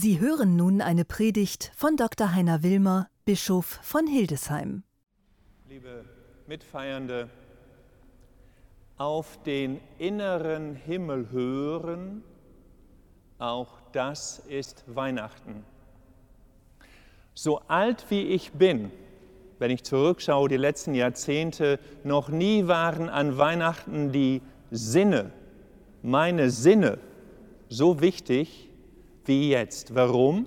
Sie hören nun eine Predigt von Dr. Heiner Wilmer, Bischof von Hildesheim. Liebe Mitfeiernde, auf den inneren Himmel hören, auch das ist Weihnachten. So alt wie ich bin, wenn ich zurückschaue, die letzten Jahrzehnte, noch nie waren an Weihnachten die Sinne, meine Sinne, so wichtig wie jetzt. Warum?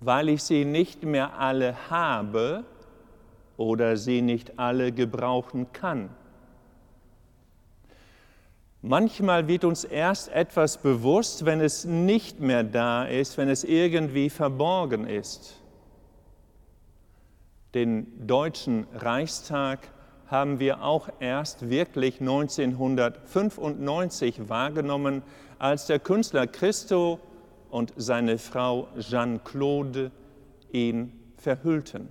Weil ich sie nicht mehr alle habe oder sie nicht alle gebrauchen kann. Manchmal wird uns erst etwas bewusst, wenn es nicht mehr da ist, wenn es irgendwie verborgen ist. Den Deutschen Reichstag haben wir auch erst wirklich 1995 wahrgenommen, als der Künstler Christo und seine Frau Jeanne-Claude ihn verhüllten.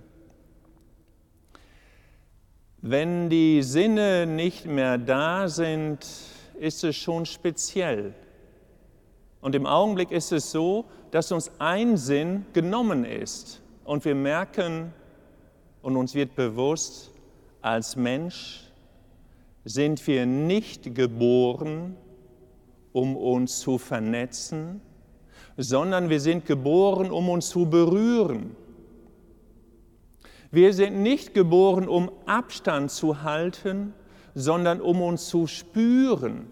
Wenn die Sinne nicht mehr da sind, ist es schon speziell. Und im Augenblick ist es so, dass uns ein Sinn genommen ist und wir merken und uns wird bewusst, als Mensch sind wir nicht geboren, um uns zu vernetzen, sondern wir sind geboren, um uns zu berühren wir sind nicht geboren, um Abstand zu halten, sondern um uns zu spüren.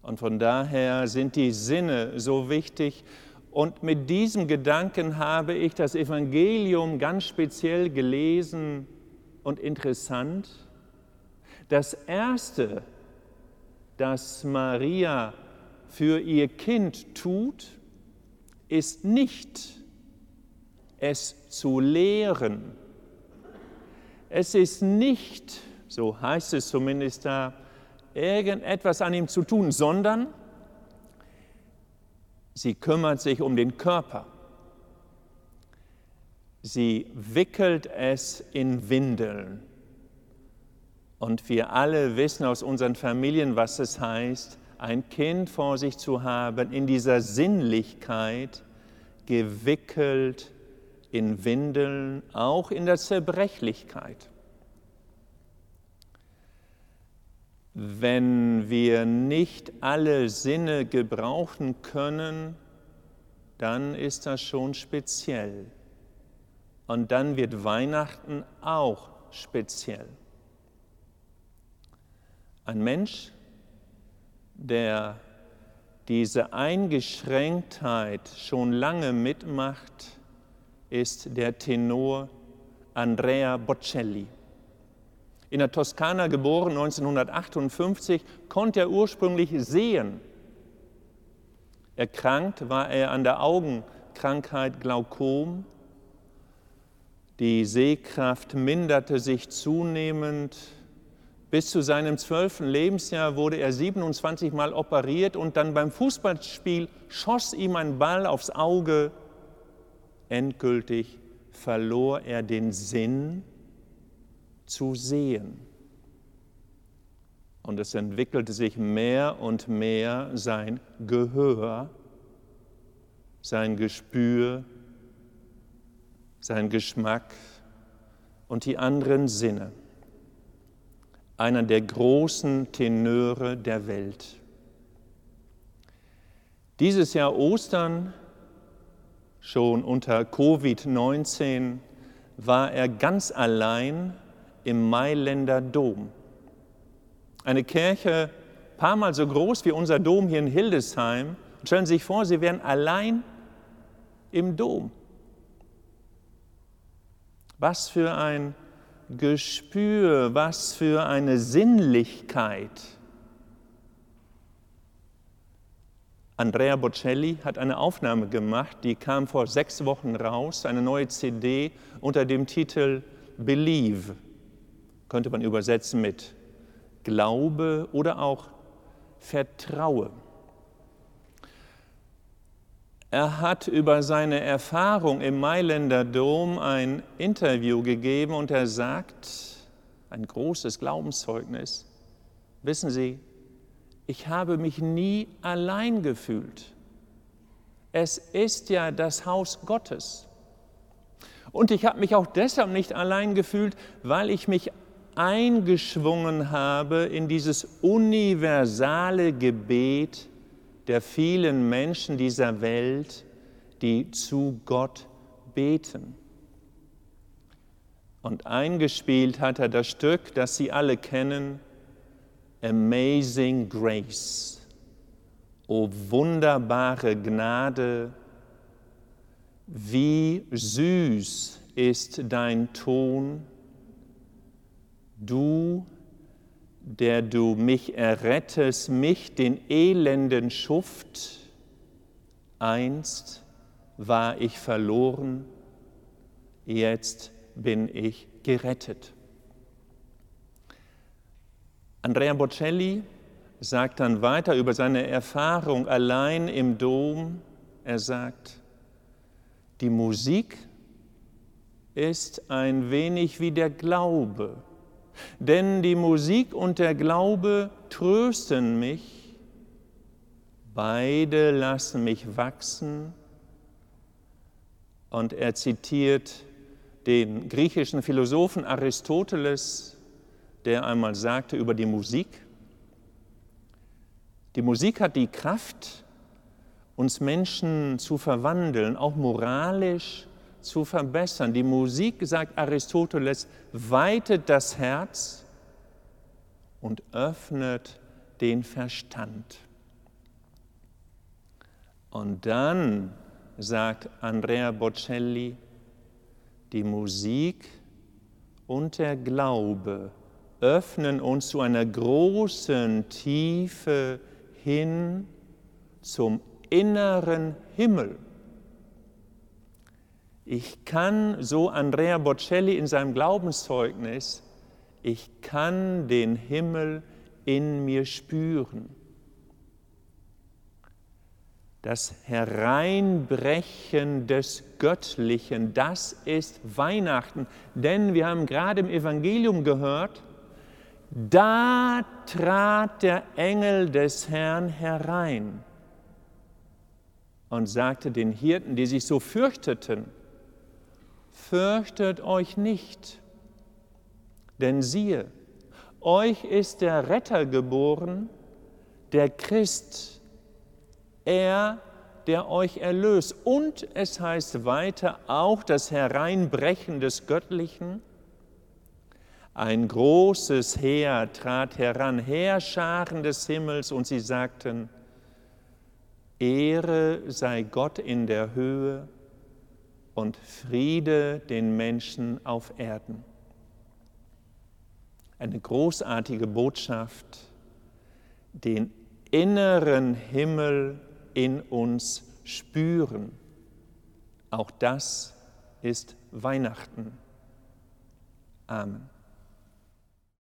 Und von daher sind die Sinne so wichtig. Und mit diesem Gedanken habe ich das Evangelium ganz speziell gelesen und interessant. Das Erste, das Maria für ihr Kind tut, ist nicht es zu lehren. Es ist nicht, so heißt es zumindest da, irgendetwas an ihm zu tun, sondern sie kümmert sich um den Körper. Sie wickelt es in Windeln. Und wir alle wissen aus unseren Familien, was es heißt, ein Kind vor sich zu haben, in dieser Sinnlichkeit gewickelt in Windeln, auch in der Zerbrechlichkeit. Wenn wir nicht alle Sinne gebrauchen können, dann ist das schon speziell. Und dann wird Weihnachten auch speziell. Ein Mensch, der diese Eingeschränktheit schon lange mitmacht, ist der Tenor Andrea Bocelli. In der Toskana geboren 1958, konnte er ursprünglich sehen. Erkrankt war er an der Augenkrankheit Glaukom. Die Sehkraft minderte sich zunehmend. Bis zu seinem zwölften Lebensjahr wurde er 27 Mal operiert und dann beim Fußballspiel schoss ihm ein Ball aufs Auge endgültig verlor er den Sinn zu sehen. Und es entwickelte sich mehr und mehr sein Gehör, sein Gespür, sein Geschmack und die anderen Sinne. Einer der großen Tenöre der Welt. Dieses Jahr Ostern Schon unter Covid-19 war er ganz allein im Mailänder Dom. Eine Kirche, paar Mal so groß wie unser Dom hier in Hildesheim. stellen Sie sich vor, Sie wären allein im Dom. Was für ein Gespür, was für eine Sinnlichkeit Andrea Bocelli hat eine Aufnahme gemacht, die kam vor sechs Wochen raus, eine neue CD unter dem Titel Believe, könnte man übersetzen mit Glaube oder auch Vertraue. Er hat über seine Erfahrung im Mailänder Dom ein Interview gegeben und er sagt, ein großes Glaubenszeugnis, wissen Sie, ich habe mich nie allein gefühlt. Es ist ja das Haus Gottes. Und ich habe mich auch deshalb nicht allein gefühlt, weil ich mich eingeschwungen habe in dieses universale Gebet der vielen Menschen dieser Welt, die zu Gott beten. Und eingespielt hat er das Stück, das Sie alle kennen, Amazing Grace. O wunderbare Gnade, wie süß ist dein Ton, du, der du mich errettest, mich, den elenden Schuft, einst war ich verloren, jetzt bin ich gerettet. Andrea Bocelli sagt dann weiter über seine Erfahrung allein im Dom. Er sagt, die Musik ist ein wenig wie der Glaube, denn die Musik und der Glaube trösten mich, beide lassen mich wachsen. Und er zitiert den griechischen Philosophen Aristoteles, der einmal sagte über die Musik, die Musik hat die Kraft, uns Menschen zu verwandeln, auch moralisch zu verbessern. Die Musik, sagt Aristoteles, weitet das Herz und öffnet den Verstand. Und dann, sagt Andrea Bocelli, die Musik und der Glaube öffnen uns zu einer großen Tiefe hin zum inneren Himmel. Ich kann, so Andrea Bocelli in seinem Glaubenszeugnis, ich kann den Himmel in mir spüren. Das Hereinbrechen des Göttlichen, das ist Weihnachten. Denn wir haben gerade im Evangelium gehört, da trat der Engel des Herrn herein und sagte den Hirten, die sich so fürchteten, fürchtet euch nicht, denn siehe, euch ist der Retter geboren, der Christ, er, der euch erlöst. Und es heißt weiter auch das Hereinbrechen des Göttlichen, ein großes Heer trat heran, Heerscharen des Himmels, und sie sagten, Ehre sei Gott in der Höhe und Friede den Menschen auf Erden. Eine großartige Botschaft, den inneren Himmel in uns spüren. Auch das ist Weihnachten. Amen.